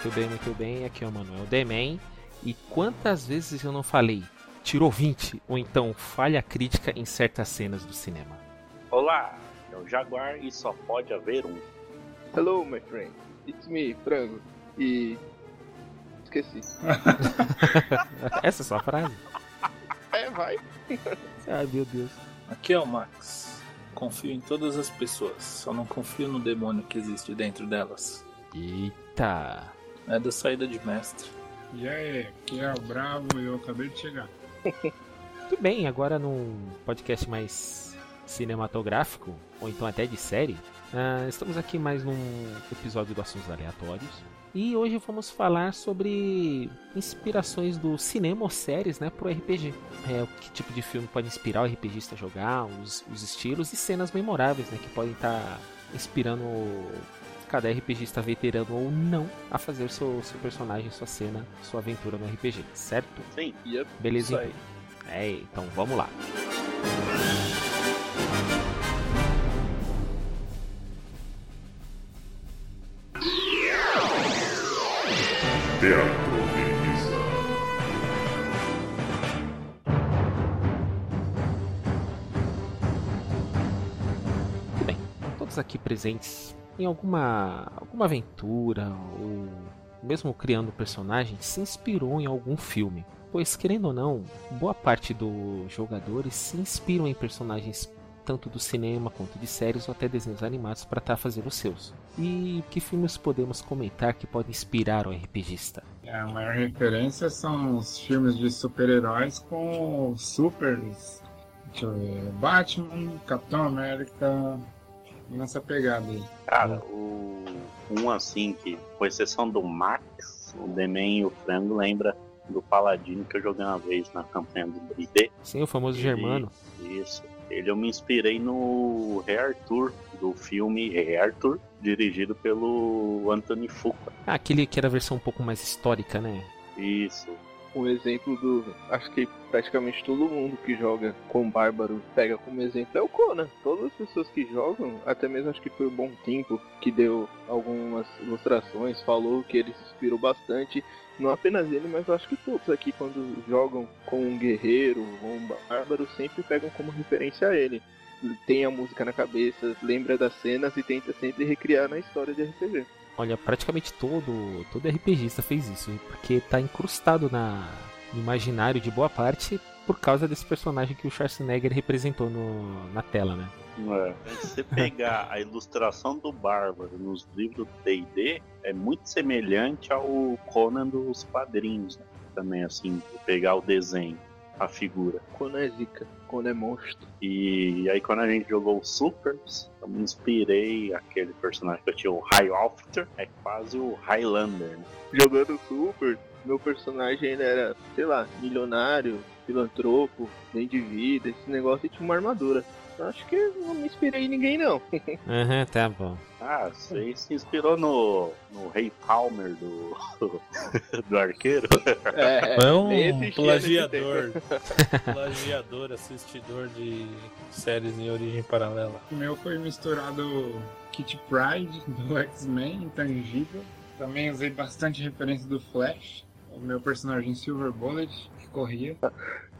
Muito bem, muito bem. Aqui é o Manuel Demen. E quantas vezes eu não falei tirou 20 ou então falha crítica em certas cenas do cinema? Olá, é o Jaguar e só pode haver um. Hello, my friend. It's me, Frango. E. Esqueci. Essa é só a frase? É, vai. Ai meu Deus. Aqui é o Max. Confio em todas as pessoas, só não confio no demônio que existe dentro delas. Eita. É da saída de mestre. E aí, aqui é o Bravo e eu acabei de chegar. Tudo bem, agora num podcast mais cinematográfico, ou então até de série, ah, estamos aqui mais num episódio do Assuntos Aleatórios. E hoje vamos falar sobre inspirações do cinema ou séries né, pro RPG. É, que tipo de filme pode inspirar o RPGista a jogar, os, os estilos e cenas memoráveis né, que podem estar inspirando cada RPGista veterano ou não a fazer seu, seu personagem, sua cena, sua aventura no RPG, certo? Sim. Yep. Beleza? Isso aí. então? É, então vamos lá. Teatro aqui presentes em alguma alguma aventura ou mesmo criando personagens se inspirou em algum filme. Pois querendo ou não, boa parte dos jogadores se inspiram em personagens tanto do cinema quanto de séries ou até desenhos animados para estar fazendo os seus. E que filmes podemos comentar que podem inspirar o RPGista? É, A maior referência são os filmes de super-heróis com ver. Batman, Capitão América. Nessa pegada aí. Cara, o um assim que, com exceção do Max, o Demen e o Frango lembra do Paladino que eu joguei uma vez na campanha do D&D. Sim, o famoso Ele- Germano. Isso. Ele eu me inspirei no Rei Arthur, do filme Rei Arthur, dirigido pelo Anthony Fuqua. Ah, aquele que era a versão um pouco mais histórica, né? Isso. Um exemplo do. Acho que praticamente todo mundo que joga com Bárbaro pega como exemplo é o Conan. Todas as pessoas que jogam, até mesmo acho que foi o Bom Tempo que deu algumas ilustrações, falou que ele se inspirou bastante. Não apenas ele, mas acho que todos aqui, quando jogam com um guerreiro ou um bárbaro, sempre pegam como referência a ele. Tem a música na cabeça, lembra das cenas e tenta sempre recriar na história de RPG. Olha, praticamente todo, todo RPGista fez isso, porque tá incrustado na, no imaginário de boa parte por causa desse personagem que o Schwarzenegger representou no, na tela, né? É. Se você pegar a ilustração do Bárbaro nos livros do D&D, é muito semelhante ao Conan dos quadrinhos, né? Também, assim, pegar o desenho, a figura. Conan é zica, Conan é monstro. E aí quando a gente jogou o Supers, eu me inspirei aquele personagem que eu tinha, o High Officer, é quase o Highlander, né? jogando Super, meu personagem era, sei lá, milionário, filantropo, bem de vida, esse negócio e tinha uma armadura. Eu Acho que não me inspirei em ninguém não. Aham, tá bom. Ah, você se inspirou no, no Rei Palmer do, do arqueiro? É, É um nem existia plagiador. plagiador, assistidor de séries em origem paralela. O meu foi misturado Kit Pride do X-Men Intangível. Também usei bastante referência do Flash. O meu personagem Silver Bullet, que corria.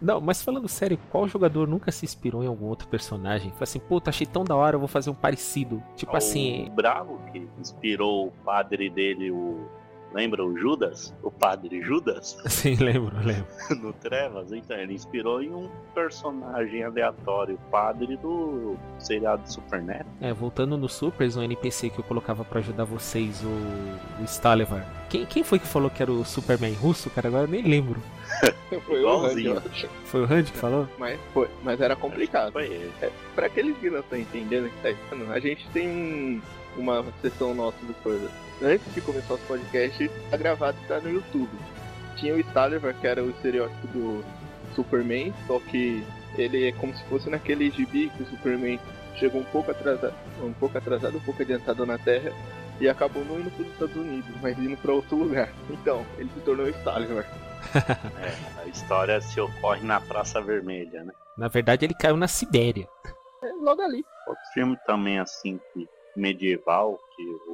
Não, mas falando sério, qual jogador nunca se inspirou em algum outro personagem? Falei assim, puta, achei tão da hora, eu vou fazer um parecido. Tipo assim, O Bravo, que inspirou o padre dele, o. Lembra o Judas? O padre Judas? assim, lembro, lembro. no Trevas, então ele inspirou em um personagem aleatório, o padre do seriado Super Neto. É, voltando no Supers, um NPC que eu colocava pra ajudar vocês, o, o Stalevar. Quem, quem foi que falou que era o Superman russo, cara? Agora eu nem lembro. Foi o Randy. Foi o Randy que falou? mas, foi, mas era complicado. Foi ele. Pra aqueles que não estão entendendo o que tá falando, a gente tem um, uma sessão nossa do coisa. Antes de começar os podcasts, tá gravado e tá no YouTube. Tinha o Stalivar, que era o estereótipo do Superman, só que ele é como se fosse naquele gibi que o Superman chegou um pouco atrasado, um pouco atrasado, um pouco adiantado na Terra e acabou não indo para os Estados Unidos, mas indo para outro lugar. Então, ele se tornou Stalivar. É, a história se ocorre na Praça Vermelha, né? Na verdade, ele caiu na Sibéria. É logo ali. Outro filme também assim que medieval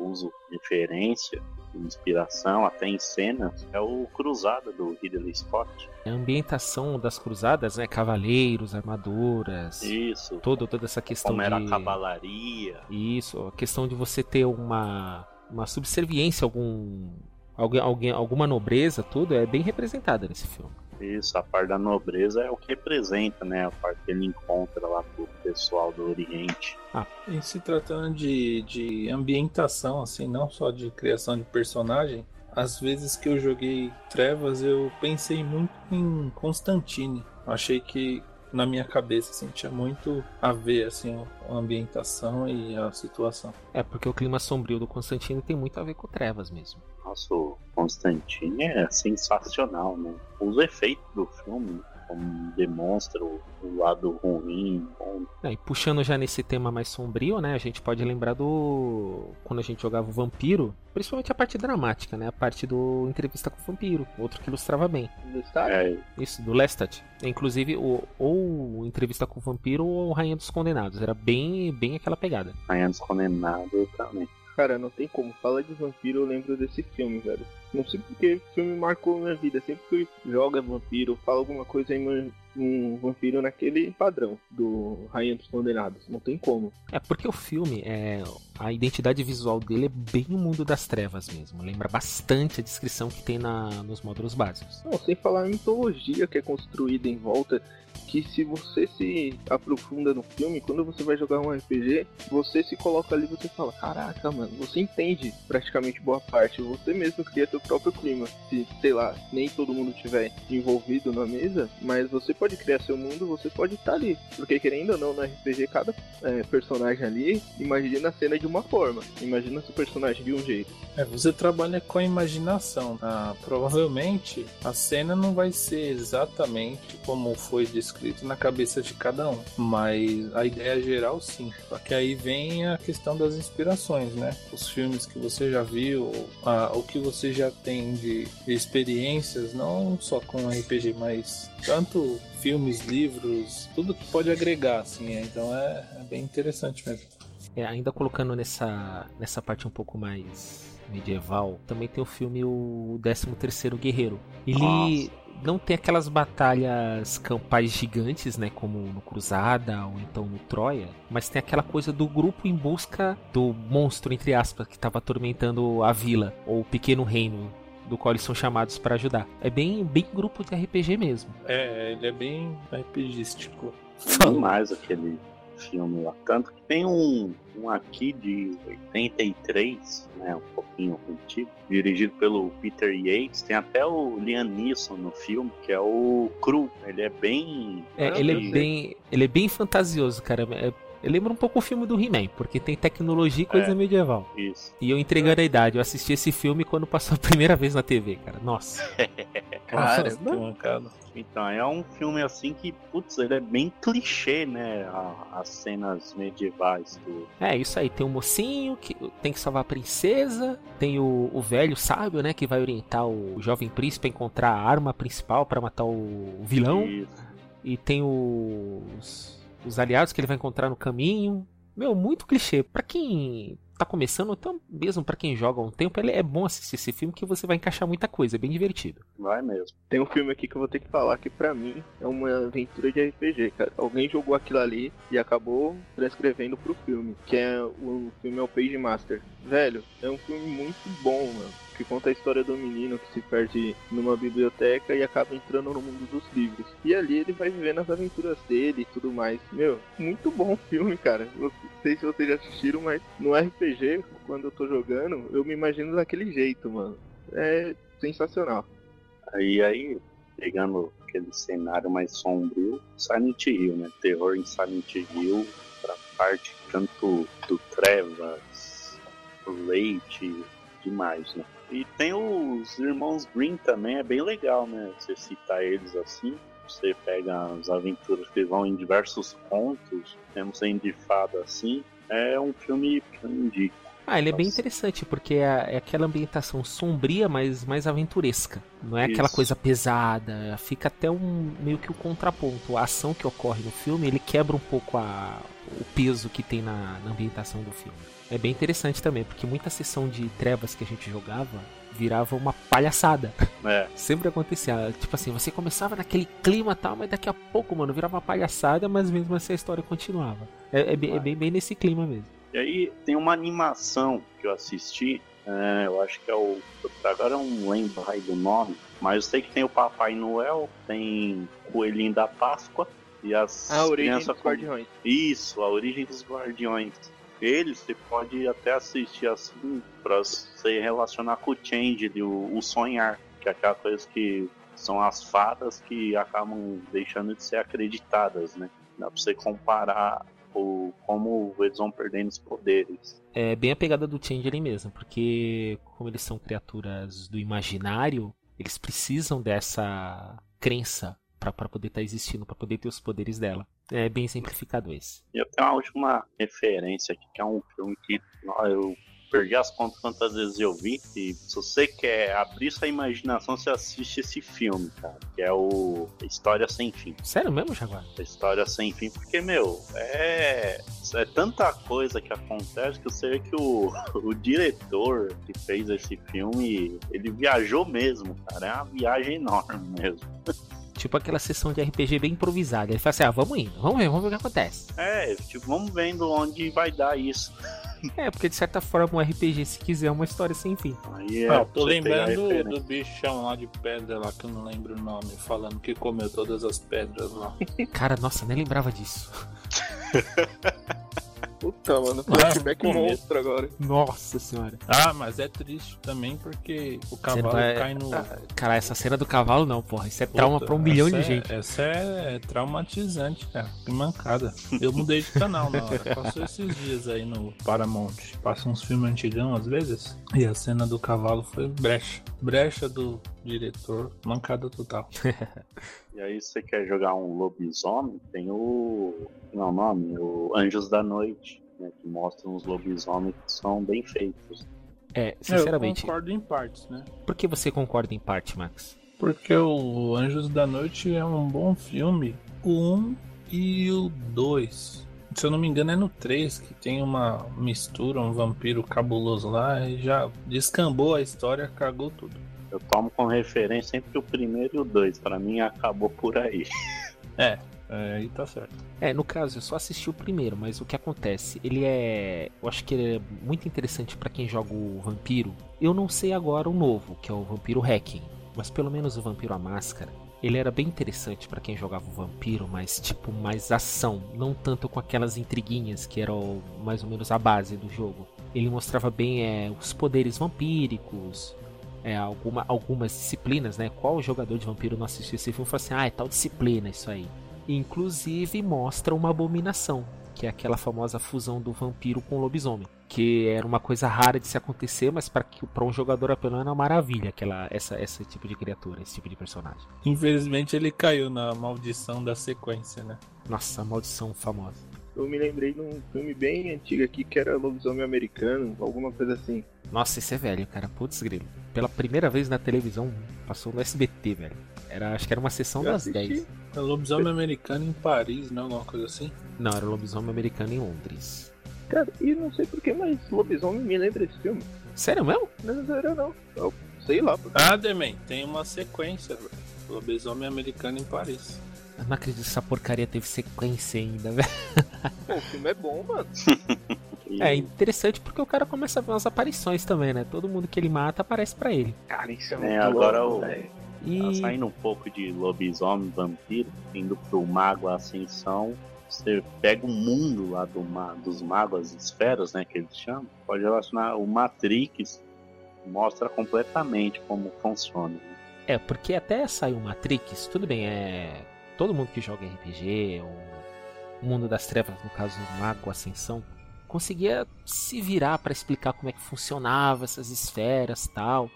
uso referência, inspiração até em cenas é o Cruzada do Ridley Scott. A ambientação das cruzadas, né? Cavaleiros, armaduras. Isso. Todo, toda essa questão Como era de... a cavalaria. Isso, a questão de você ter uma, uma subserviência, algum, alguém, alguém, alguma nobreza, tudo é bem representada nesse filme. Isso, a parte da nobreza é o que representa, né? A parte que ele encontra lá pessoal do Oriente. Em se tratando de, de ambientação, assim, não só de criação de personagem, às vezes que eu joguei Trevas, eu pensei muito em Constantine. Achei que na minha cabeça assim, tinha muito a ver assim, a ambientação e a situação. É, porque o clima sombrio do Constantino tem muito a ver com trevas mesmo. Nossa, o Constantine é sensacional, né? Os efeitos do filme? Como demonstra o, o lado ruim. Bom, É, e puxando já nesse tema mais sombrio, né? A gente pode lembrar do. Quando a gente jogava o Vampiro, principalmente a parte dramática, né? A parte do Entrevista com o Vampiro, outro que ilustrava bem. É, Isso, do Lestat. Inclusive, o, ou Entrevista com o Vampiro ou Rainha dos Condenados. Era bem, bem aquela pegada. Rainha dos Condenados também. Cara, não tem como. Fala de vampiro, eu lembro desse filme, velho. Não sei porque o filme marcou minha vida. Sempre que eu jogo vampiro, falo alguma coisa em um vampiro naquele padrão do Rainha dos Condenados. Não tem como. É porque o filme, é, a identidade visual dele é bem o mundo das trevas mesmo. Lembra bastante a descrição que tem na, nos módulos básicos. Não, sem falar a mitologia que é construída em volta. Que se você se aprofunda no filme, quando você vai jogar um RPG, você se coloca ali e você fala, caraca, mano, você entende praticamente boa parte. Você mesmo cria seu próprio clima. Se, sei lá, nem todo mundo tiver envolvido na mesa, mas você pode criar seu mundo, você pode estar ali. Porque querendo ou não, no RPG, cada é, personagem ali imagina a cena de uma forma. Imagina seu personagem de um jeito. É, você trabalha com a imaginação. tá? provavelmente a cena não vai ser exatamente como foi descrito na cabeça de cada um, mas a ideia geral sim. Só que aí vem a questão das inspirações, né? Os filmes que você já viu, a- o que você já tem de, de experiências, não só com RPG, mas tanto filmes, livros, tudo que pode agregar, assim. é. Então é, é bem interessante mesmo. É, ainda colocando nessa, nessa parte um pouco mais medieval, também tem o filme O 13º Guerreiro. Ele Nossa. Não tem aquelas batalhas campais gigantes, né, como no Cruzada ou então no Troia, mas tem aquela coisa do grupo em busca do monstro, entre aspas, que estava atormentando a vila, ou o pequeno reino do qual eles são chamados para ajudar. É bem, bem grupo de RPG mesmo. É, ele é bem RPGístico. demais aquele filme lá. Tanto que tem um, um aqui de 83, né? Um pouquinho antigo, dirigido pelo Peter Yates. Tem até o Liam Neeson no filme, que é o Cru. Ele é bem. É, ele, é sei. bem, ele é bem fantasioso, cara. É, eu lembro um pouco o filme do He-Man, porque tem tecnologia e coisa É. medieval. Isso. E eu entregando a idade, eu assisti esse filme quando passou a primeira vez na TV, cara. Nossa. Nossa, que mancada. Então, é um filme assim que, putz, ele é bem clichê, né? a- as cenas medievais do. É, isso aí. Tem o mocinho que tem que salvar a princesa. Tem o, o velho sábio, né? Que vai orientar o jovem príncipe a encontrar a arma principal para matar o vilão. Isso. E tem os, os aliados que ele vai encontrar no caminho. Meu, muito clichê. Pra quem tá começando, então mesmo pra quem joga há um tempo, ele é bom assistir esse filme que você vai encaixar muita coisa. É bem divertido. Vai mesmo. Tem um filme aqui que eu vou ter que falar que pra mim é uma aventura de RPG, cara. Alguém jogou aquilo ali e acabou transcrevendo pro filme, que é o filme é o Page Master. Velho, é um filme muito bom, mano. Que conta a história do menino que se perde numa biblioteca e acaba entrando no mundo dos livros. E ali ele vai vivendo as aventuras dele e tudo mais. Meu, muito bom filme, cara. Não sei se vocês já assistiram, mas no RPG, quando eu tô jogando, eu me imagino daquele jeito, mano. É sensacional. Aí, aí, pegando aquele cenário mais sombrio, Silent Hill, né? Terror em Silent Hill, pra parte tanto do Trevas, leite, demais, né? E tem os irmãos Green também, é bem legal, né? Você citar eles assim. Você pega as aventuras que vão em diversos contos, temos em de fada assim. É um filme que eu indico. Ah, ele é bem interessante, porque é, é aquela ambientação sombria, mas mais aventuresca. Não é aquela Isso. coisa pesada. Fica até um meio que o contraponto. A ação que ocorre no filme, ele quebra um pouco a, o peso que tem na, na ambientação do filme. É bem interessante também, porque muita sessão de trevas que a gente jogava virava uma palhaçada. É, Sempre acontecia. Tipo assim, você começava naquele clima e tal, mas daqui a pouco, mano, virava uma palhaçada, mas mesmo assim a história continuava. É, é bem, é bem, bem nesse clima mesmo. E aí tem uma animação que eu assisti, é, eu acho que é o. Agora eu não lembro aí do nome, mas eu sei que tem o Papai Noel, tem o Coelhinho da Páscoa e as A origem crianças dos com- guardiões. Isso, a origem dos guardiões. Eles você pode até assistir assim pra você relacionar com o Change, o, o sonhar, que é aquela coisa que são as fadas que acabam deixando de ser acreditadas, né? Dá pra você comparar o, como eles vão perdendo os poderes. É bem a pegada do Changeling mesmo, porque como eles são criaturas do imaginário, eles precisam dessa crença pra poder estar existindo, pra poder ter os poderes dela. É bem simplificado esse. Eu tenho uma última referência aqui, que é um filme que eu perdi as contas quantas vezes eu vi. E se você quer abrir sua imaginação, você assiste esse filme, cara. Que é o História Sem Fim. Sério mesmo, Jaguar? A História Sem Fim, porque, meu, é, é tanta coisa que acontece que você vê que o, o diretor que fez esse filme, ele viajou mesmo, cara. É uma viagem enorme mesmo. Tipo aquela sessão de RPG bem improvisada. Ele fala assim: ah, vamos indo, vamos ver, vamos ver o que acontece. É, tipo, vamos vendo onde vai dar isso. É, porque de certa forma um RPG, se quiser, é uma história sem fim. Aí é, Ah, tô lembrando do bichão lá de pedra lá, que eu não lembro o nome, falando que comeu todas as pedras lá. Cara, nossa, nem lembrava disso. Puta, mano, Ah, flashback comer. monstro agora. Nossa senhora. Ah, mas é triste também porque o cavalo vai- cai no. Ah, Cara, essa cena do cavalo não, porra. Isso é trauma Puta, pra um milhão de é- gente. Essa é traumatizante, cara. Que mancada. Eu mudei de canal na hora. Passou esses dias aí no Paramount. Passa uns filmes antigão às vezes. E a cena do cavalo foi brecha. Brecha do diretor. Mancada total. E aí você quer jogar um lobisomem, tem o. Não, o nome, o Anjos da Noite, né? Que mostram os lobisomens que são bem feitos. É, sinceramente. Eu concordo em partes, né? Por que você concorda em parte, Max? Porque o Anjos da Noite é um bom filme. O 1 e o 2. Se eu não me engano é no 3 que tem uma mistura, um vampiro cabuloso lá e já descambou a história, cagou tudo. Eu tomo como referência sempre o primeiro e o dois. Pra mim acabou por aí. É, aí tá certo. É, no caso, eu só assisti o primeiro, mas o que acontece? Ele é. Eu acho que ele é muito interessante pra quem joga o vampiro. Eu não sei agora o novo, que é o Vampiro Hacking. Mas pelo menos o Vampiro a Máscara. Ele era bem interessante pra quem jogava o vampiro, mas tipo, mais ação. Não tanto com aquelas intriguinhas que eram mais ou menos a base do jogo. Ele mostrava bem é, os poderes vampíricos, é, alguma, algumas disciplinas, né? Qual jogador de vampiro não assistiu esse filme e falou assim: ah, é tal disciplina isso aí. Inclusive mostra uma abominação, que é aquela famosa fusão do vampiro com o lobisomem, que era uma coisa rara de se acontecer, mas para um jogador apelando é uma maravilha, aquela essa esse tipo de criatura, esse tipo de personagem. Infelizmente ele caiu na maldição da sequência, né? Nossa, a maldição famosa. Eu me lembrei de um filme bem antigo aqui que era Lobisomem Americano, alguma coisa assim. Nossa, esse é velho, cara. Putz, grilo. Pela primeira vez na televisão, passou no SBT, velho. Era, acho que era uma sessão Eu das assisti. 10. É lobisomem americano em Paris, né? Alguma coisa assim. Não, era lobisomem americano em Londres. Cara, e não sei porquê, mas Lobisomem me lembra esse filme. Sério mesmo? Não era não. Eu sei lá. porque- Ah, Demen, tem uma sequência, velho. Lobisomem americano em Paris. Eu não acredito que essa porcaria teve sequência ainda, velho. O filme é bom, mano. E É interessante porque o cara começa a ver umas aparições também, né? Todo mundo que ele mata aparece pra ele. Cara, isso é É, muito agora louco, o- velho. tá E saindo um pouco de lobisomem, vampiro, indo pro mago ascensão. Você pega o mundo lá do ma dos magos, as esferas, né, que eles chamam. Pode relacionar o Matrix, mostra completamente como funciona. né? é, porque até saiu Matrix, tudo bem, é. Todo mundo que joga RPG, ou o mundo das trevas, no caso Mago Ascensão, conseguia se virar para explicar como é que funcionava essas esferas tal.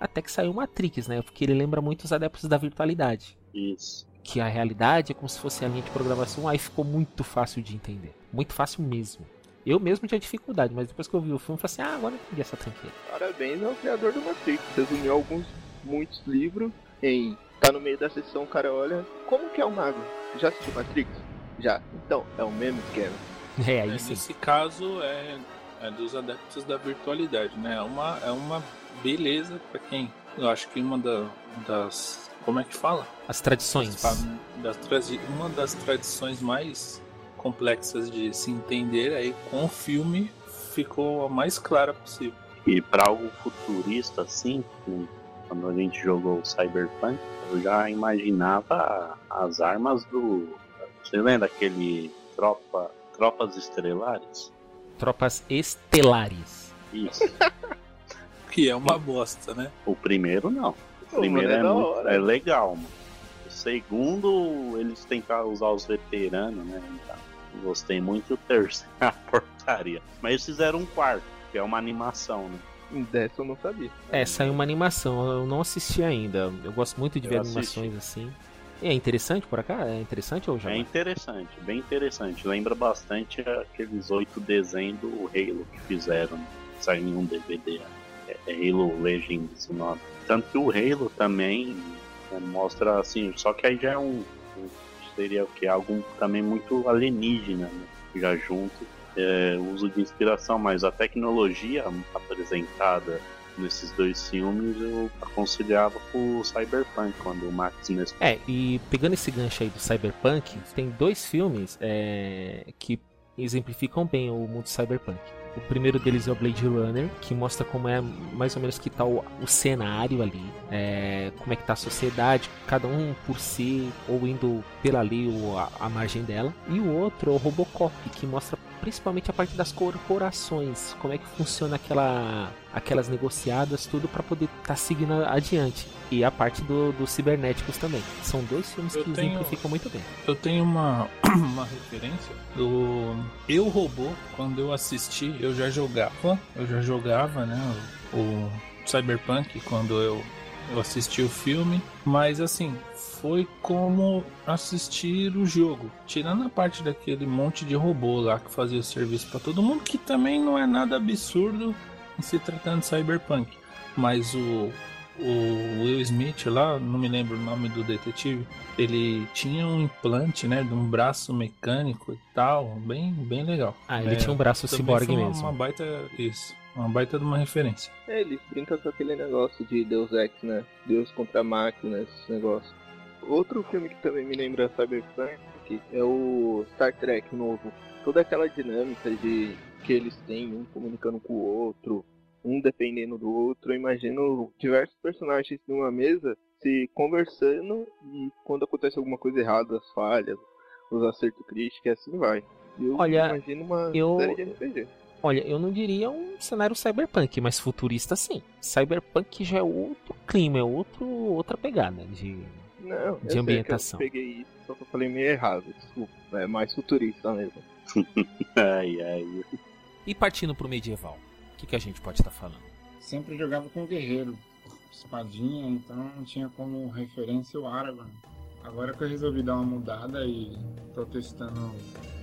Até que saiu Matrix, né? Porque ele lembra muito os adeptos da virtualidade. Isso. Que a realidade é como se fosse a linha de programação, aí ficou muito fácil de entender. Muito fácil mesmo. Eu mesmo tinha dificuldade, mas depois que eu vi o filme, eu falei assim: ah, agora eu entendi essa tranqueira. Parabéns ao criador do Matrix. Resumiu alguns, muitos livros em. Tá no meio da sessão, o cara olha. Como que é o mago? Já assistiu Matrix? Já. Então, é o mesmo esquema. É, É, aí sim. nesse caso é, é dos adeptos da virtualidade, né? É uma, é uma beleza pra quem. Eu acho que uma da- das. Como é que fala? As tradições. Das tradi- uma das tradições mais complexas de se entender aí com o filme ficou a mais clara possível. E pra algo futurista assim, como quando a gente jogou o Cyberpunk, eu já imaginava as armas do. Você lembra aquele tropa, Tropas Estrelares? Tropas estelares. Isso. Que é uma bosta, né? o primeiro não. O primeiro é é, muito- é legal, mano. O segundo, eles tentaram usar os veteranos, né? Então, gostei muito. O terceiro, a portaria. Mas eles fizeram um quarto, que é uma animação, né? Dessa eu não sabia. É, saiu uma animação, eu não assisti ainda. Eu gosto muito de Eu ver assisti. animações assim. E é interessante por cá? É interessante ou já? É interessante, bem interessante. Lembra bastante aqueles oito desenhos do Halo que fizeram. né? Saiu em um DVD. É, é Halo Legends o nome. Tanto que o Halo também né, mostra assim, só que aí já é um. um- seria o que? Algo também muito alienígena, né? Já junto. É, uso de inspiração, mas a tecnologia apresentada nesses dois filmes eu aconselhava pro Cyberpunk, quando o Max mesmo É, e pegando esse gancho aí do Cyberpunk, tem dois filmes é, que exemplificam bem o mundo cyberpunk. O primeiro deles é o Blade Runner, que mostra como é mais ou menos que tá o, o cenário ali, é, como é que tá a sociedade, cada um por si, ou indo pela lei ou a, a margem dela. E o outro é o Robocop, que mostra principalmente a parte das corporações, como é que funciona aquela, aquelas negociadas, tudo para poder estar tá seguindo adiante. E a parte do, dos cibernéticos também. São dois filmes Eu que tenho- exemplificam muito bem. Eu tenho uma, uma referência do Eu Robô, quando eu assisti, eu já jogava, eu já jogava, né, o, o Cyberpunk quando eu, eu assisti o filme, mas assim, foi como assistir o jogo, tirando a parte daquele monte de robô lá que fazia serviço pra todo mundo, que também não é nada absurdo em se tratando de Cyberpunk, mas o o Will Smith lá, não me lembro o nome do detetive, ele tinha um implante, né, de um braço mecânico e tal, bem, bem legal. Ah, ele É, tinha um braço também ciborgue foi uma, mesmo. Uma baita, isso, uma baita de uma referência. É, eles brincam com aquele negócio de Deus Ex, né? Deus contra a máquina, esse negócio. Outro filme que também me lembra Cyberpunk é o Star Trek novo. Toda aquela dinâmica de que eles têm, um comunicando com o outro, um dependendo do outro. Eu imagino diversos personagens numa mesa se conversando e quando acontece alguma coisa errada, as falhas, os acertos críticos, e assim vai. Eu Olha, imagino uma eu- série de RPG. Olha, eu não diria um cenário cyberpunk, mas futurista sim. Cyberpunk já é outro clima, é outro, outra pegada de. Não, eu de sei que ambientação. Eu peguei isso, só que eu falei meio errado, desculpa. É mais futurista mesmo. Ai, ai. E partindo pro medieval, que, que a gente pode estar falando? Sempre jogava com guerreiro, espadinha, então tinha como referência o Aragorn. Agora que eu resolvi dar uma mudada e tô testando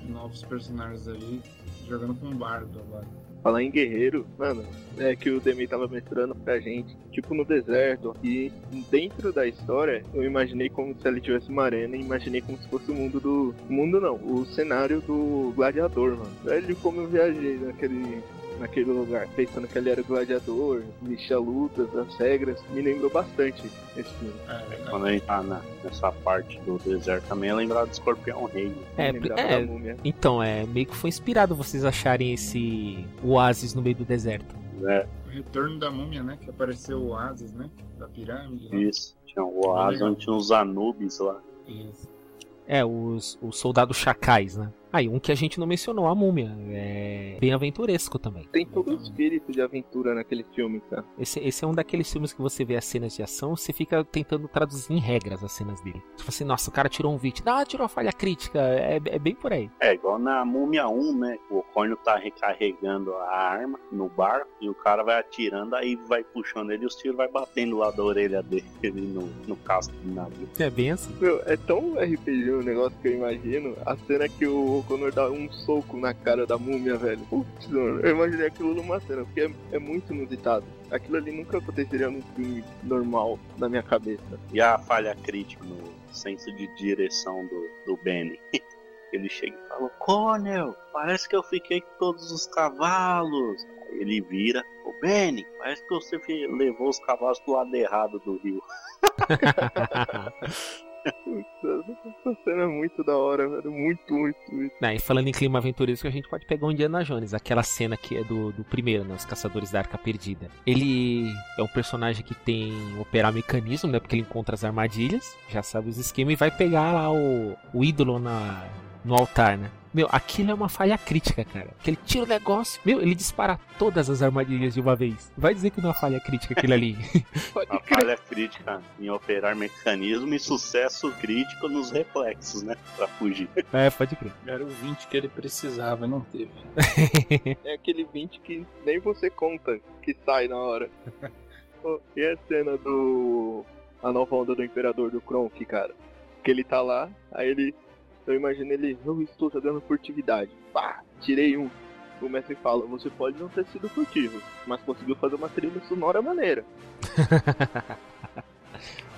novos personagens aí, jogando com bardo agora. Falar em guerreiro, mano, é que o Demi tava mostrando pra gente, tipo no deserto, e dentro da história, eu imaginei como se ele tivesse uma arena e imaginei como se fosse o mundo do. o mundo não, o cenário do gladiador, mano. Velho, como eu viajei naquele. Naquele lugar, pensando que ele era o gladiador, mexia lutas, as regras, me lembrou bastante esse filme. É, verdade. Quando a gente tá na- nessa parte do deserto também é lembrar do Escorpião Rei. né? É, é, então, é meio que foi inspirado vocês acharem esse oásis no meio do deserto. né? O retorno da múmia, né? Que apareceu o Oasis, né? Da pirâmide. lá. Isso. Tinha o Oásis onde tinha os Anubis lá. Isso. É, os, os soldados chacais, né? Aí, um que a gente não mencionou, a múmia. É bem aventuresco também. Tem todo o espírito de aventura naquele filme, cara. Esse, esse é um daqueles filmes que você vê as cenas de ação, você fica tentando traduzir em regras as cenas dele. Tipo assim, nossa, o cara tirou um vídeo. Ah, tirou a falha crítica. É, é bem por aí. É igual na Múmia 1, né? O Ocônio tá recarregando a arma no barco e o cara vai atirando, aí vai puxando ele e os tiros vai batendo lá da orelha dele no, no casco do navio. É bem assim. Meu, é tão RPG o negócio que eu imagino. A cena que o Connor dá um soco na cara da múmia, velho. Putz, mano, eu imaginei aquilo numa cena, porque é, é muito inusitado. Aquilo ali nunca aconteceria num filme normal na minha cabeça. E a falha crítica no senso de direção do, do Benny. Ele chega e fala: Conel, parece que eu fiquei com todos os cavalos. Aí ele vira: Ô Benny, parece que você levou os cavalos pro lado errado do rio. Essa cena é muito da hora, velho. Muito, muito, muito. E falando em clima aventuresco, a gente pode pegar um Indiana Jones, aquela cena que é do, do primeiro, né? Os Caçadores da Arca Perdida. Ele é um personagem que tem operar mecanismo, né? Porque ele encontra as armadilhas, já sabe os esquemas, e vai pegar lá o, o ídolo na, no altar, né? Meu, aquilo é uma falha crítica, cara. Que ele tira o negócio, meu, ele dispara todas as armadilhas de uma vez. Vai dizer que não é uma falha crítica aquilo ali. Pode A crer. falha crítica em operar mecanismo e sucesso crítico nos reflexos, né? Pra fugir. é, pode crer. Era o 20 que ele precisava e não teve. É aquele 20 que nem você conta que sai na hora. Pô, e a cena do. A nova onda do Imperador do Kronk, cara. Que ele tá lá, aí ele. Eu imagino ele, eu estou jogando furtividade. Pá, tirei um. O mestre fala, você pode não ter sido furtivo, mas conseguiu fazer uma trilha sonora maneira.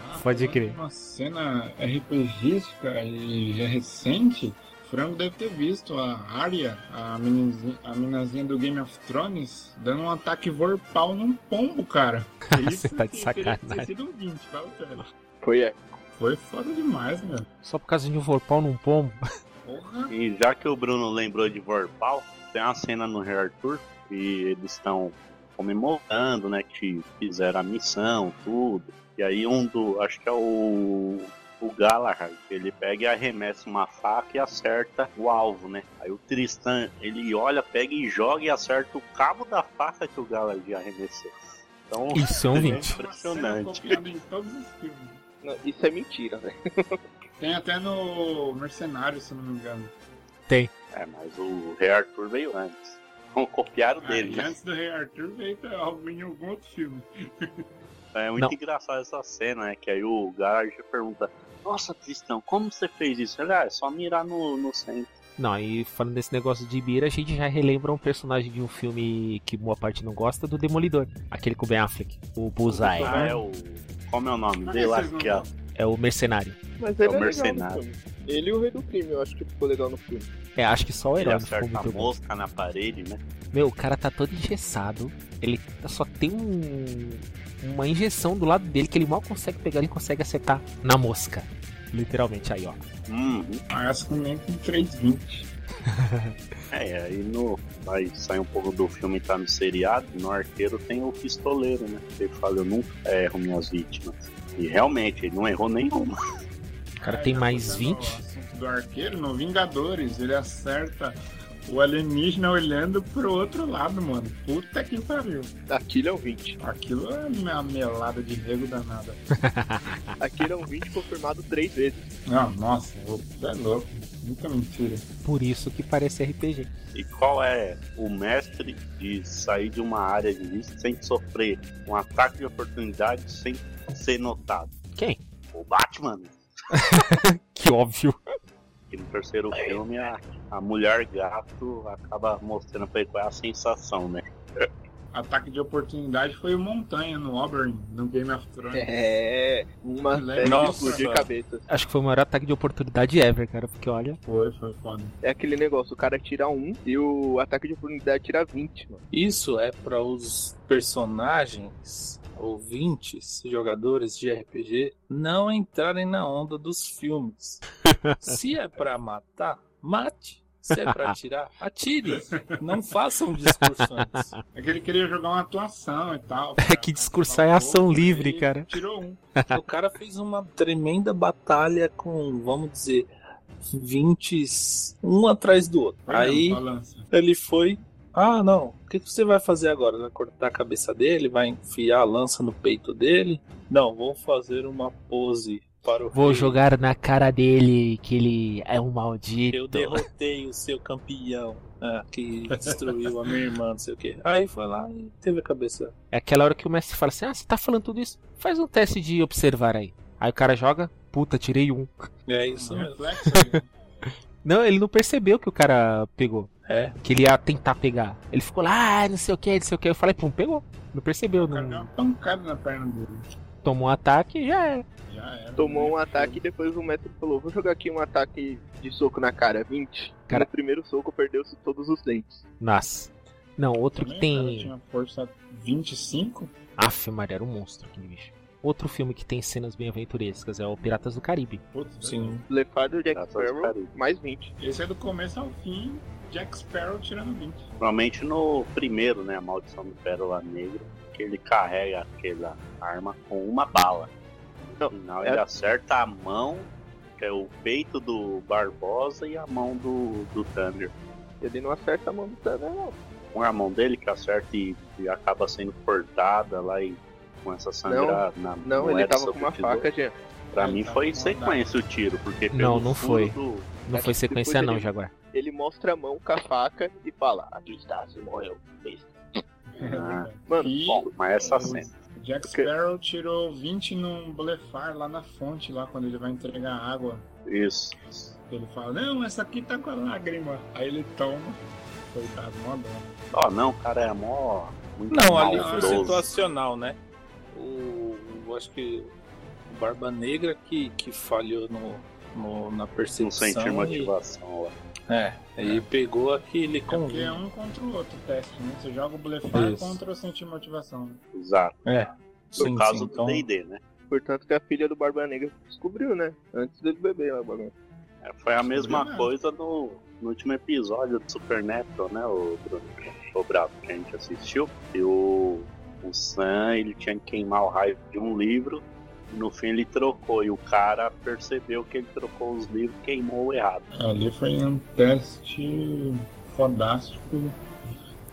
Ah, Pode falando crer. Uma cena RPGística e já recente. Frango deve ter visto a Arya, a minazinha, a minazinha do Game of Thrones, dando um ataque vorpal num pombo, cara. Você tá de que ter sacanagem. sido um 20, fala sério. Foi é. Foi foda demais, meu. Só por causa de um vorpal num pombo. Porra. E já que o Bruno lembrou de Vorpal, tem uma cena no Rei Arthur e eles estão comemorando, né? Que fizeram a missão, tudo. E aí um do. Acho que é o. O Galahad, ele pega e arremessa uma faca e acerta o alvo, né? Aí o Tristan, ele olha, pega e joga e acerta o cabo da faca que o Galahad arremessou. Então, Isso é um é 20. Uma cena impressionante. em todos os filmes. Não, isso é mentira, velho. Tem até no Mercenário, se não me engano. É, mas o Rei Arthur veio antes. Então copiaram Ah, dele, né? antes do Rei Arthur veio em algum outro filme. É muito Não. engraçado essa cena, né? Que aí o Garage pergunta: Nossa, Tristão, como você fez isso? Ele, ah, é só mirar no, no centro. Não, e falando desse negócio de mira, a gente já relembra um personagem de um filme que boa parte não gosta, do Demolidor. Aquele com o Ben Affleck. O Bullseye. Ah, é o. Como é o nome que lá? Que é? É o Mercenário. Mas É ele o é, legal mercenário. Ele e o Rei do Crime, eu acho que ficou legal no filme. É, acho que só o ele herói não ficou muito bom. mosca na parede, né? Meu, o cara tá todo engessado. Ele só tem um, uma injeção do lado dele que ele mal consegue pegar e consegue acertar na mosca. Literalmente, aí ó. Ah, essa também com 320. É, aí no. Vai sair um pouco do filme e tá no seriado. No arqueiro tem o pistoleiro, né? Ele fala: Eu nunca erro minhas vítimas. E realmente, ele não errou nenhuma. O cara tem mais puxando 20. O assunto do arqueiro, no Vingadores, ele acerta o alienígena olhando pro outro lado, mano. Puta que pariu. Aquilo é um 20. Aquilo é uma melada de rego danada. Aquilo é um 20 confirmado três vezes. Não, nossa, é louco. Muita mentira. Por isso que parece RPG. E qual é o mestre de sair de uma área de risco sem sofrer um ataque de oportunidade sem ser notado? Quem? O Batman. Que óbvio. E no terceiro filme a, a mulher gato acaba mostrando pra ele qual é a sensação, né? Ataque de oportunidade foi o Montanha no Auburn, no Game of Thrones. É, uma de Nossa. explodir cabeças. Acho que foi o maior ataque de oportunidade ever, cara. Porque olha. Foi, foi foda. É aquele negócio, o cara tira um e o ataque de oportunidade tira 20, mano. Isso é para os personagens, ouvintes, jogadores de RPG, não entrarem na onda dos filmes. Se é para matar, mate. Se é para atirar, atire. Não façam discussões. É que ele queria jogar uma atuação e tal. É que discursar é ação livre, cara. Tirou um. O cara fez uma tremenda batalha com, vamos dizer, 20, um atrás do outro. Aí Balança. ele foi. Ah, não. O que você vai fazer agora? Vai cortar a cabeça dele? Vai enfiar a lança no peito dele? Não, vou fazer uma pose Vou rei. jogar na cara dele que ele é um maldito. Eu derrotei o seu campeão. ah, que destruiu a minha irmã, não sei o que. Aí foi lá e teve a cabeça. É aquela hora que o mestre fala assim: Ah, você tá falando tudo isso? Faz um teste de observar aí. Aí o cara joga, puta, tirei um. É isso mesmo. aí. Não, ele não percebeu que o cara pegou. É. Que ele ia tentar pegar. Ele ficou lá, ah, não sei o que, não sei o que. Eu falei, pum, pegou. Não percebeu, O cara deu não. uma pancada na perna dele. Tomou um ataque e já era. Já era. Tomou um ataque e depois o mestre falou: Vou jogar aqui um ataque de soco na cara, 20. Cara- No primeiro soco perdeu-se todos os dentes. Nossa. Não, outro que Também, o cara tem. tinha força 25? Aff, Maria, era um monstro aquele bicho. Outro filme que tem cenas bem aventurescas é o Piratas do Caribe. Putz, Sim. Lefardo Jack Sparrow, mais 20. Esse é do começo ao fim, Jack Sparrow tirando 20. Provavelmente no primeiro, né? A maldição do Pérola Negra, que ele carrega aquela arma com uma bala. No Não, final é- ele acerta a mão, que é o peito do Barbosa, e a mão do, do Thunder. Ele não acerta a mão do Thunder, não. Com a mão dele que acerta e, e acaba sendo cortada lá e começa a sangrar na Não, no ele tava com uma faca, Jean. Pra Ele mim foi com sequência o tiro, porque Não, pelo não foi. do- Não foi que sequência, não, ele- Jaguar. Ele mostra a mão com a faca e fala: Aqui está, você morreu. besta." Ah, Mano, E bom, mas essa cena. Jack Sparrow tirou 20 num blefar lá na fonte, lá quando ele vai entregar água. Isso. Ele fala, não, essa aqui tá com a lágrima. Aí ele toma. Coitado, mó dó. Ó, não, o cara é mó. Muito Não, ali foi situacional, né? O, eu acho que o Barba Negra que, que falhou no, no- na Não percepção. sentir e- motivação lá. É, aí pegou aquele É porque é convite. um contra o outro teste, né? Você joga o blefar Isso. contra o sentir motivação. Exato. É, Por sim, causa sim, do então, D&D, né? portanto que a filha do Barba Negra descobriu, né? Antes dele beber lá, o bagulho. É, Foi a mesma Descobriu coisa no, no último episódio do Supernatural, né, o Bruno? O Bravo, que a gente assistiu. E o, o Sam, ele tinha que queimar o raio de um livro. No fim ele trocou. E o cara percebeu que ele trocou os livros e queimou o errado. Ali foi um teste fodástico.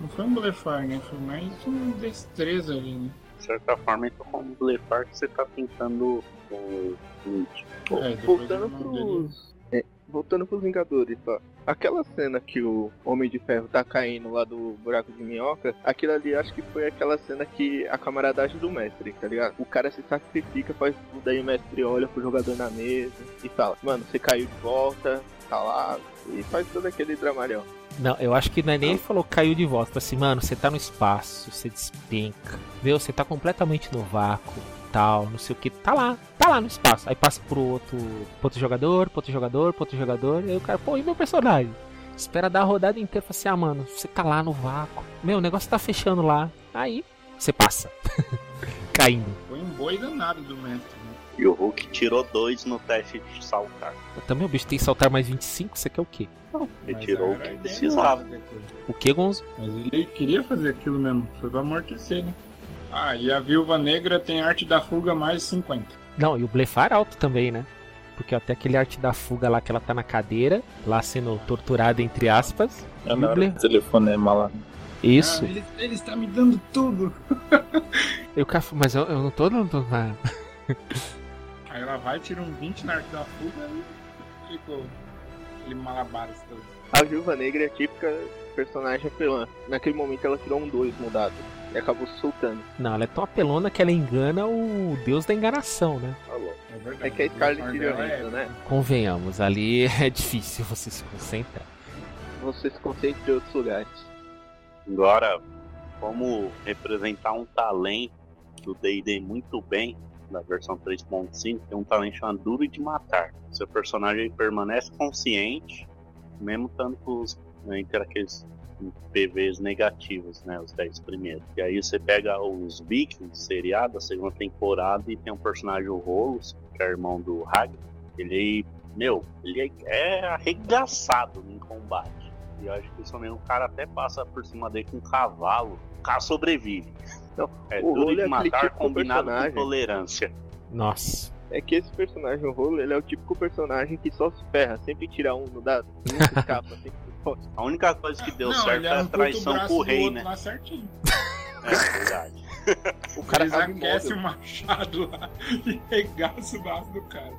Não foi um blefar, né? Foi mais uma destreza ali, né? De certa forma, então, como blefar que você tá tentando o limite. É, Voltando pros. é, voltando pros Vingadores, ó. Aquela cena que o Homem de Ferro tá caindo lá do buraco de minhoca, aquilo ali acho que foi aquela cena que a camaradagem do mestre, tá ligado? O cara se sacrifica, faz tudo, aí o mestre olha pro jogador na mesa e fala, mano, você caiu de volta, tá lá, e faz todo aquele dramalhão. Não, eu acho que não é nem ele falou caiu de volta. Falou assim, mano, você tá no espaço, você despenca. Viu? Você tá completamente no vácuo, tal, não sei o que. Tá lá, tá lá no espaço. Aí passa pro outro, pro outro jogador, pro outro jogador, pro outro jogador. E aí o cara, pô, e meu personagem? Espera dar a rodada inteira. Fala assim, ah, mano, você tá lá no vácuo. Meu, o negócio tá fechando lá. Aí, você passa. Caindo. Foi um boi danado do mestre, né? E o Hulk tirou dois no teste de saltar. Também o bicho tem que saltar mais 25, você quer o quê? Ele Mas tirou o que precisava. O que, Gonzo? Mas ele queria fazer aquilo mesmo, foi pra amortecer, né? Ah, e a Viúva Negra tem arte da fuga mais 50. Não, e o blefar alto também, né? Porque até aquele arte da fuga lá que ela tá na cadeira, lá sendo torturada entre aspas. é na hora Ble- do telefonema lá. Isso. Ah, ele, ele está me dando tudo. E o falou, mas eu, eu não tô dando nada. Aí ela vai, tira um 20 na arte da fuga e ficou aquele malabares todo. A Viúva Negra é a típica personagem apelã. Naquele momento ela tirou um 2 mudado e acabou se soltando. Não, ela é tão apelona que ela engana o deus da enganação, né? É verdade. É que a Scarlett O dela Johansson, né? Convenhamos, ali é difícil você se concentrar. Você se concentra em outros lugares. Agora, como representar um talento do D&D muito bem, na versão 3.5, tem um talento chamado Duro de Matar. Seu personagem permanece consciente, mesmo estando com os, né, entre aqueles PVs negativos, né, os 10 primeiros. E aí você pega os Vikings, seriado, a segunda temporada, e tem um personagem, o Rolos, que é irmão do Hag. Ele, meu, ele é arregaçado em combate. E eu acho que isso mesmo, o cara até passa por cima dele com um cavalo. O cara sobrevive. Não, é o duro Rolo de é matar tipo de combinado com tolerância. Nossa. É que esse personagem, o Rolo, ele é o típico personagem que só se ferra, sempre tira um no dado, nunca escapa, sempre. A única coisa que deu Não, certo é a o traição o do rei, outro né? Lá certinho. É verdade. O cara Eles imóvel. o machado lá e regaçam o braço do cara.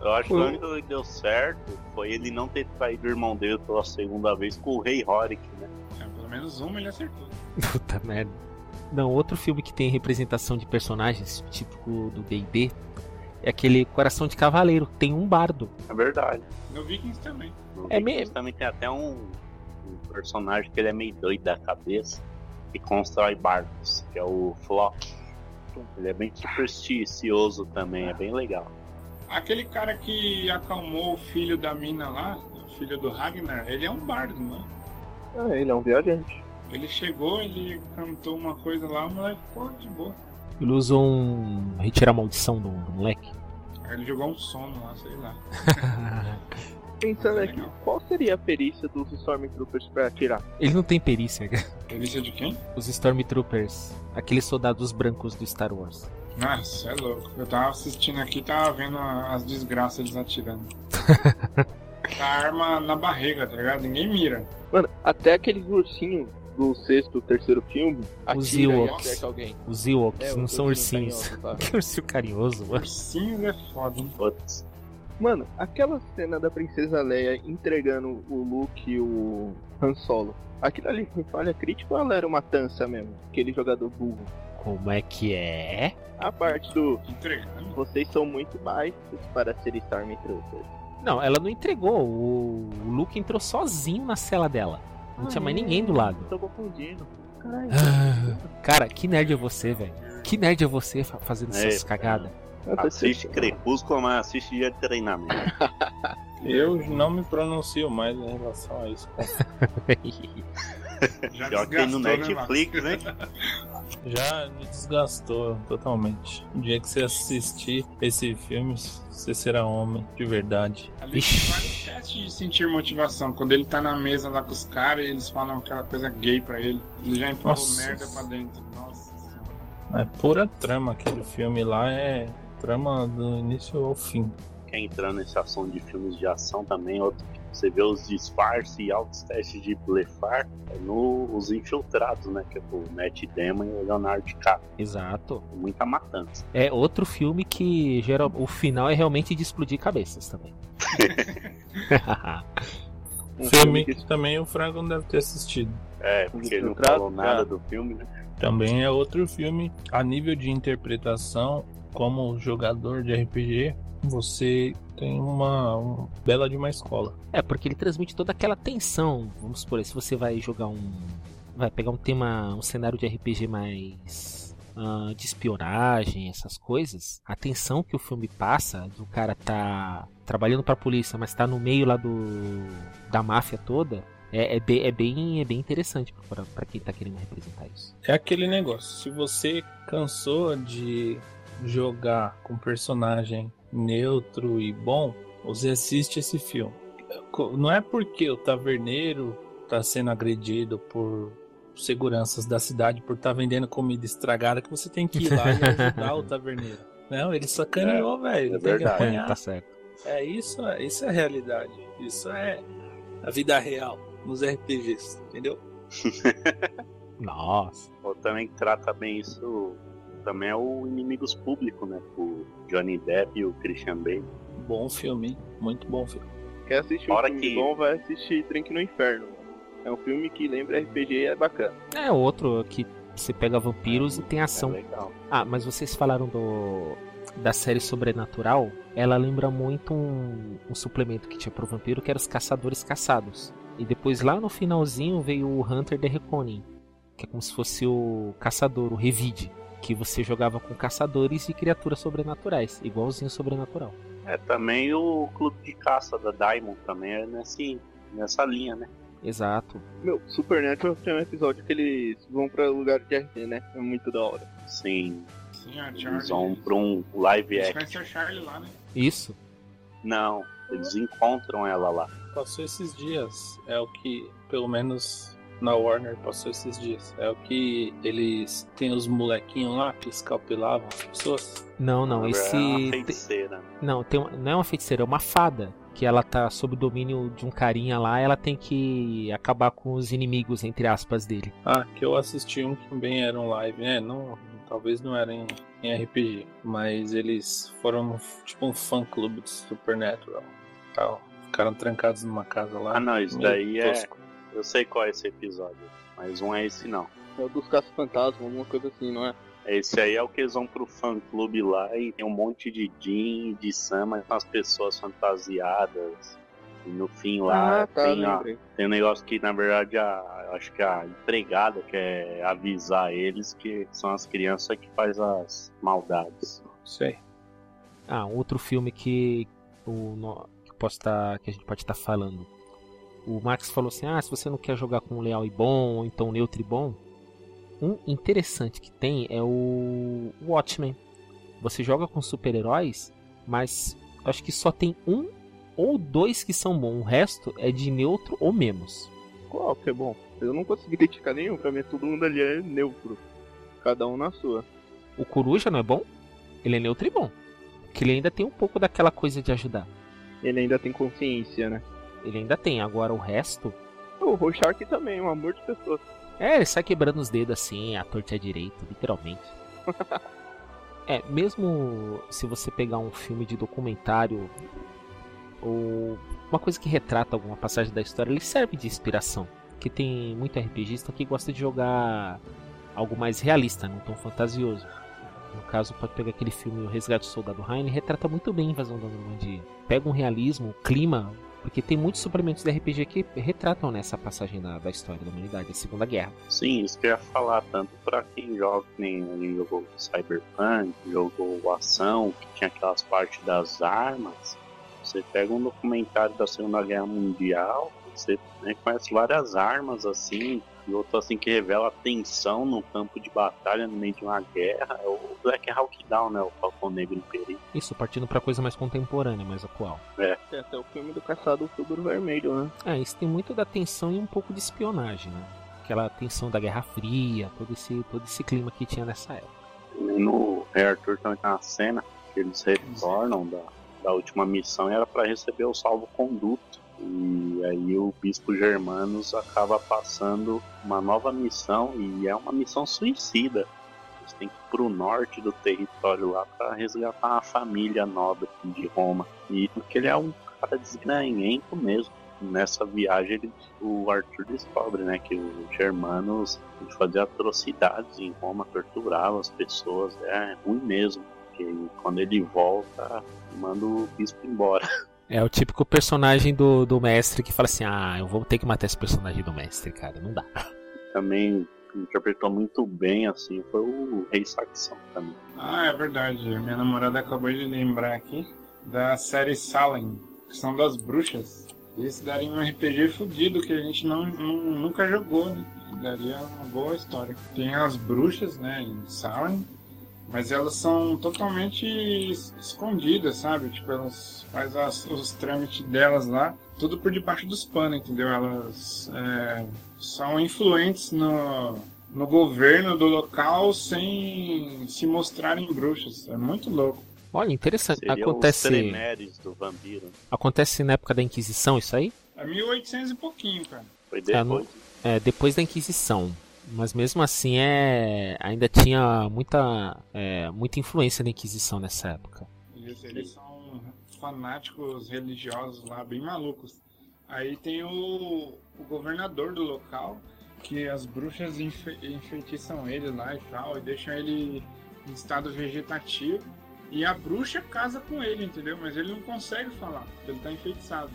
Eu acho que a única coisa que deu certo foi ele não ter traído o irmão dele pela segunda vez com o rei Horik, né? É, pelo menos uma ele acertou. Puta merda. Não, outro filme que tem representação de personagens, típico do D&D, é aquele Coração de Cavaleiro. Tem um bardo. É verdade. No Vikings também. No É Vikings mesmo? também tem até um, um personagem que ele é meio doido da cabeça e constrói barcos, que é o Flock. Ele é bem supersticioso também, é bem legal. Aquele cara que acalmou o filho da mina lá, o filho do Ragnar, ele é um bardo, não é? Ah, ele é um viajante. Ele chegou, ele cantou uma coisa lá, o moleque ficou de boa. Ele usou um. retirar a maldição do. Aí ele jogou um sono lá, sei lá. Pensando aqui, legal. qual seria a perícia dos Stormtroopers pra atirar? Ele não tem perícia, Polícia de quem? Os Stormtroopers, aqueles soldados brancos do Star Wars. Nossa, é louco. Eu tava assistindo aqui tava vendo as desgraças eles atirando. a arma na barriga, tá ligado? Ninguém mira. Mano, até aqueles ursinhos do sexto, terceiro filme, Os e Ewoks. acerta alguém. Os Ewoks É, não são ursinhos carinhosos, tá? Que ursinho carinhoso, mano. Ursinhos é foda, hein? Putz, Mano, aquela cena da Princesa Leia entregando o Luke e o Han Solo. Aquilo ali foi falha crítica ou ela era uma tança mesmo? Aquele jogador burro. Como é que é? A parte do Entregando. vocês são muito baixos para ser Stormtroopers. Não, ela não entregou. O, o Luke entrou sozinho na cela dela. Não tinha mais ninguém do lado. Tô confundindo. Caralho. Ah, Cara, que nerd é você, velho? Que nerd é você fa- fazendo É, essas cagadas? Assiste. Crepúsculo, mas assiste dia de treinamento. Eu não me pronuncio mais em relação a isso. Já Pior que tem no desgastou, né, Netflix, né? Já me desgastou totalmente. O dia que você assistir esse filme, você será homem de verdade. Ali vários testes de sentir motivação. Quando ele tá na mesa lá com os caras e eles falam aquela coisa gay pra ele, ele já empurrou merda pra dentro. Nossa senhora. É pura trama aquele filme lá, é trama do início ao fim. Quer entrar nesse ação de filmes de ação também, outro você vê os disfarces e altos testes de blefar é no Os Infiltrados, né? Que é o Matt Damon e o Leonardo DiCaprio. Exato. Muita matança. É outro filme que geral, o final é realmente de explodir cabeças também. Um filme que também o Franco não deve ter assistido. É, porque ele não falou nada já. do filme, né? Também é outro filme a nível de interpretação, como jogador de RPG, você tem uma, uma bela de uma escola. É, porque ele transmite toda aquela tensão. Vamos supor, se você vai jogar um. Vai pegar um tema, um cenário de RPG mais. ah, de espionagem, essas coisas. A tensão que o filme passa, do cara tá trabalhando pra polícia, mas tá no meio lá do. da máfia toda. É, é, bem, é, bem, é bem interessante pra quem tá querendo representar isso. É aquele negócio, se você cansou de jogar com personagem neutro e bom, você assiste esse filme. Não é porque o taverneiro tá sendo agredido por seguranças da cidade por estar vendendo comida estragada que você tem que ir lá e ajudar o taverneiro. Não, ele sacaneou, velho. é tem que verdade. apanhar. tá certo. É isso, isso é a realidade. Isso é a vida real nos RPGs, entendeu? Nossa. Ou também que trata bem isso também é o Inimigos Públicos, né? O Johnny Depp e o Christian Bale. Bom filme, hein? muito bom filme. Quer assistir um Hora filme que- bom, vai assistir Drink no Inferno. É um filme que lembra RPG e é bacana. É outro que você pega vampiros e tem ação. É legal. Ah, mas vocês falaram do da série Sobrenatural. Ela lembra muito um, um suplemento que tinha pro vampiro, que era os Caçadores Caçados. E depois lá no finalzinho veio o Hunter the Reckoning, que é como se fosse o caçador, o Revide, que você jogava com caçadores e criaturas sobrenaturais, igualzinho Sobrenatural. É também o Clube de Caça da Diamond também é nesse, nessa linha, né? Exato. Meu, Supernatural tem um episódio que eles vão pra lugar de RP, né? É muito da hora. Sim, Sim, a eles Charlie. vão pra um live Eles action. conhecem a Charlie lá, né? Isso. Não, eles encontram ela lá. Passou esses dias, é o que, pelo menos na Warner passou esses dias. É o que eles têm os molequinhos lá que escalpelavam as pessoas. Não, não, esse. É uma feiticeira? Não, tem uma- não é uma feiticeira, é uma fada. Que ela tá sob o domínio de um carinha lá, ela tem que acabar com os inimigos, entre aspas, dele. Ah, que eu assisti um que também era um live, né? Não, talvez não era em, em RPG, mas eles foram tipo um fã clube de Supernatural. Tal. Ficaram trancados numa casa lá. Ah, não, isso daí é. Eu sei qual é esse episódio, mas um é esse não. É o dos caça-fantasmas, alguma coisa assim, não é? Esse aí é o que eles vão pro fã clube lá e tem um monte de Jin e de Sam, mas com as pessoas fantasiadas. E no fim lá ah, tá, tem, a- tem um negócio que na verdade a, eu acho que a empregada quer avisar eles que são as crianças que faz as maldades. Sei. Ah, outro filme que o que posso tá, que a gente pode estar falando. O Max falou assim: "Ah, se você não quer jogar com leal e bom, ou então neutro e bom, um interessante que tem é o Watchmen. Você joga com super-heróis, mas acho que só tem um ou dois que são bons. O resto é de neutro ou menos. Qual que é bom? Eu não consegui identificar nenhum, pra mim todo mundo ali é neutro. Cada um na sua. O Coruja não é bom? Ele é neutro e bom. Porque ele ainda tem um pouco daquela coisa de ajudar. Ele ainda tem consciência, né? Ele ainda tem. Agora o resto O Rorschach também, um amor de pessoa. É, ele sai quebrando os dedos assim, a torta é direito, literalmente. é, mesmo se você pegar um filme de documentário ou uma coisa que retrata alguma passagem da história, ele serve de inspiração. Que tem muito RPGista que gosta de jogar algo mais realista, não tão fantasioso. No caso, pode pegar aquele filme O Resgate do Soldado Ryan, ele retrata muito bem a invasão da Normandia. Pega um realismo, um clima, porque tem muitos suplementos de RPG que retratam nessa passagem da, da história da humanidade, a Segunda Guerra. Sim, isso que eu ia falar, tanto pra quem joga, nem jogou Cyberpunk, jogou Ação, que tinha aquelas partes das armas. Você pega um documentário da Segunda Guerra Mundial, você né, conhece várias armas assim, e outro assim que revela a tensão no campo de batalha no meio de uma guerra. É o Black Hawk Down, né? O Falcão Negro em Perigo. Isso, partindo pra coisa mais contemporânea, mais atual. Tem até o filme do Caçado Outubro Vermelho, né? É, isso tem muito da tensão e um pouco de espionagem, né? Aquela tensão da Guerra Fria, todo esse, todo esse clima que tinha nessa época. E no Rei Arthur também tem uma cena que eles retornam da, da última missão e era para receber o salvo-conduto. E aí o Bispo Germanos acaba passando uma nova missão e é uma missão suicida. Eles têm que ir pro norte do território lá para resgatar uma família nobre de Roma. E porque ele é um cara desgranhento mesmo. Nessa viagem ele, o Arthur descobre né, que os germanos faziam atrocidades em Roma, torturavam as pessoas, é ruim mesmo. Porque quando ele volta, manda o bispo embora. É o típico personagem do, do mestre que fala assim: ah, eu vou ter que matar esse personagem do mestre, cara, não dá. Também interpretou muito bem, assim, foi o Rei Saxão também. Ah, é verdade. Minha namorada acabou de lembrar aqui da série Salem, que são das bruxas. Esse daria um RPG fudido que a gente não, não- nunca jogou, né? Daria uma boa história. Tem as bruxas, né, em Salem, mas elas são totalmente es- escondidas, sabe? Tipo, elas fazem as- os trâmites delas lá, tudo por debaixo dos panos, entendeu? Elas é, são influentes no, no governo do local sem se mostrarem bruxas. É muito louco. Olha, interessante. Seria Acontece, do vampiro. acontece na época da Inquisição, isso aí? É 1800 e pouquinho, cara. Foi É, não- depois. É, depois da Inquisição. Mas mesmo assim, é, ainda tinha muita, é, muita influência da Inquisição nessa época. Eles, eles são fanáticos religiosos lá, bem malucos. Aí tem o, o governador do local, que as bruxas enfe, enfeitiçam ele lá e tal, e deixam ele em estado vegetativo. E a bruxa casa com ele, entendeu? Mas ele não consegue falar, porque ele tá enfeitiçado.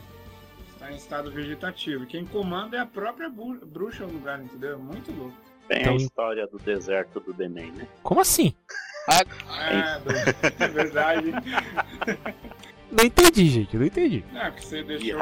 Está em estado vegetativo. E quem comanda é a própria bruxa no lugar, entendeu? É muito louco. Tem Então- a história do deserto do Denem, né? Como assim? É, do- é verdade. Não entendi, gente, não entendi. Não, que você De deixou.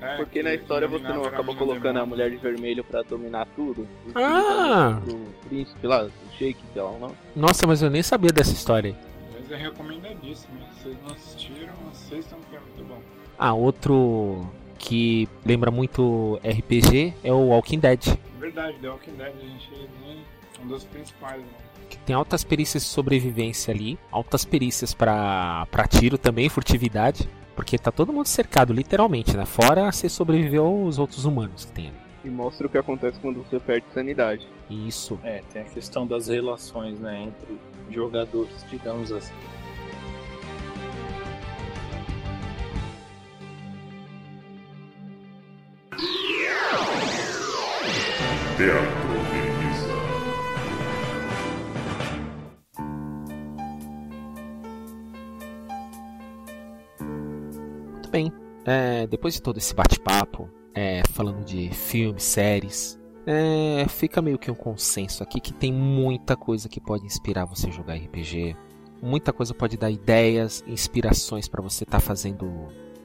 É, Porque na história você não acaba um colocando a mulher de vermelho pra dominar tudo? Ah! O príncipe lá, o Sheik, sei lá, não? Nossa, mas eu nem sabia dessa história. aí. Mas é recomendadíssimo. Se vocês não assistiram, assistam que é muito bom. Ah, outro que lembra muito RPG é o Walking Dead. Verdade, The Walking Dead a gente nem um dos principais, né? que tem altas perícias de sobrevivência ali, altas perícias pra pra tiro também, furtividade, porque tá todo mundo cercado, literalmente, né? Fora você sobreviveu aos outros humanos que tem ali. E mostra o que acontece quando você perde sanidade. Isso. É, tem a questão das relações, né, entre jogadores, digamos assim. Teatro. Muito bem. É, depois de todo esse bate-papo, é, falando de filmes, séries, é, fica meio que um consenso aqui que tem muita coisa que pode inspirar você a jogar RPG. Muita coisa pode dar ideias, inspirações para você estar fazendo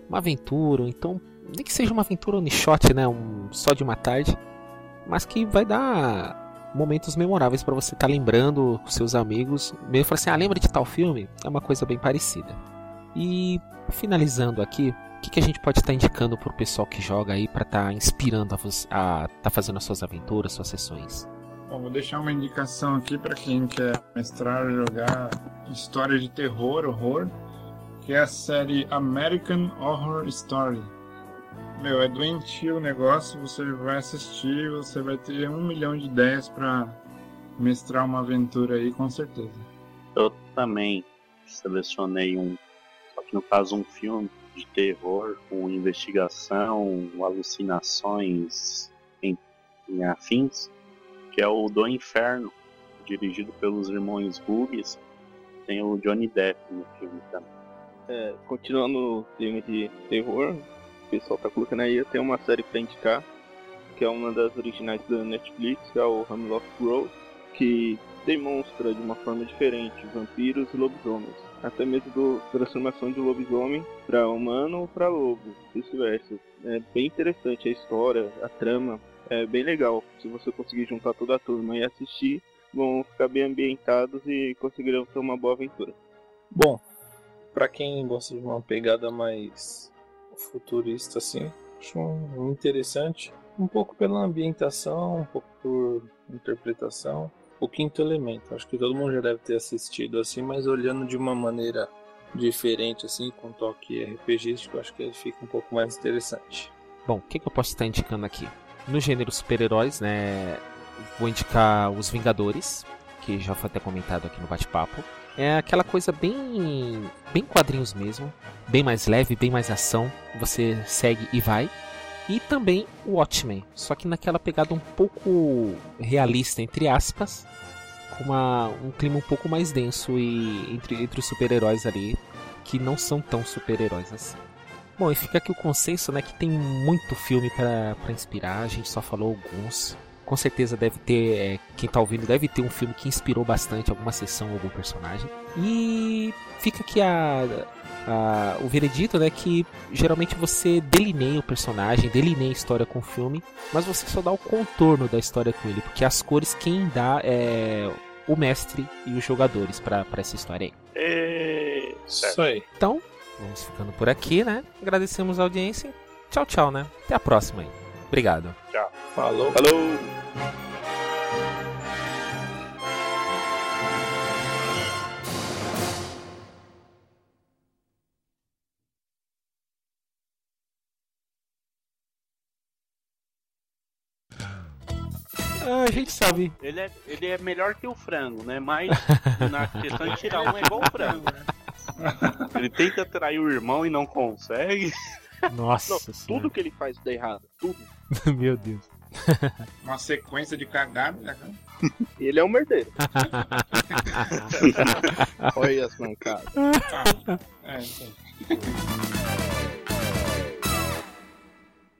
uma aventura, então nem que seja uma aventura one shot, né, um só de uma tarde, mas que vai dar momentos memoráveis para você estar lembrando com seus amigos, mesmo falar assim, ah, lembra de tal filme? É uma coisa bem parecida. E finalizando aqui, o que, que a gente pode estar indicando pro pessoal que joga aí para estar inspirando a estar fazendo as suas aventuras, suas sessões? Bom, vou deixar uma indicação aqui para quem quer mestrar jogar história de terror, horror, que é a série American Horror Story. Meu, é doentio o negócio, você vai assistir, você vai ter um milhão de ideias para mestrar uma aventura aí, com certeza. Eu também selecionei um, só que no caso um filme de terror com investigação, alucinações em, em afins, que é o Do Inferno, dirigido pelos irmãos Hughes. Tem o Johnny Depp no filme também. É, continuando o filme de terror, o pessoal tá colocando aí, tem uma série pra indicar, que é uma das originais da Netflix, que é o Hemlock Grove, que demonstra de uma forma diferente vampiros e lobisomens. Até mesmo do transformação de lobisomem para humano ou para lobo, vice-versa. É bem interessante a história, a trama, é bem legal. Se você conseguir juntar toda a turma e assistir, vão ficar bem ambientados e conseguirão ter uma boa aventura. Bom, pra quem gosta de uma pegada mais futurista assim, acho interessante. Um pouco pela ambientação, um pouco por interpretação. O quinto elemento, acho que todo mundo já deve ter assistido assim, mas olhando de uma maneira diferente assim, com toque RPGístico, acho que ele fica um pouco mais interessante. Bom, o que, que eu posso estar indicando aqui? No gênero super-heróis, né? Vou indicar Os Vingadores, que já foi até comentado aqui no bate-papo. É aquela coisa bem. bem quadrinhos mesmo. Bem mais leve, bem mais ação. Você segue e vai. E também o Watchmen, só que naquela pegada um pouco realista, entre aspas, com uma, um clima um pouco mais denso e entre, entre os super-heróis ali, que não são tão super-heróis assim. Bom, e fica aqui o consenso, né, que tem muito filme pra inspirar, a gente só falou alguns. Com certeza deve ter, é, quem tá ouvindo deve ter um filme que inspirou bastante alguma sessão, algum personagem. E fica aqui a, a- o veredito, né, que geralmente você delineia o personagem, delineia a história com o filme, mas você só dá o contorno da história com ele, porque as cores quem dá é o mestre e os jogadores pra pra essa história aí. É... Isso aí. Então, vamos ficando por aqui, né? Agradecemos a audiência. Tchau, tchau, né? Até a próxima aí. Obrigado. Falou. Falou! Ah, a gente sabe. Ele é, ele é melhor que o frango, né? Mas na questão de tirar um é igual o frango, né? Ele tenta trair o irmão e não consegue. Nossa Não, tudo que ele faz dá errado. Tudo. Meu Deus. Uma sequência de cagada, né? Ele é um merdeiro. Olha as mancadas. É, isso aí.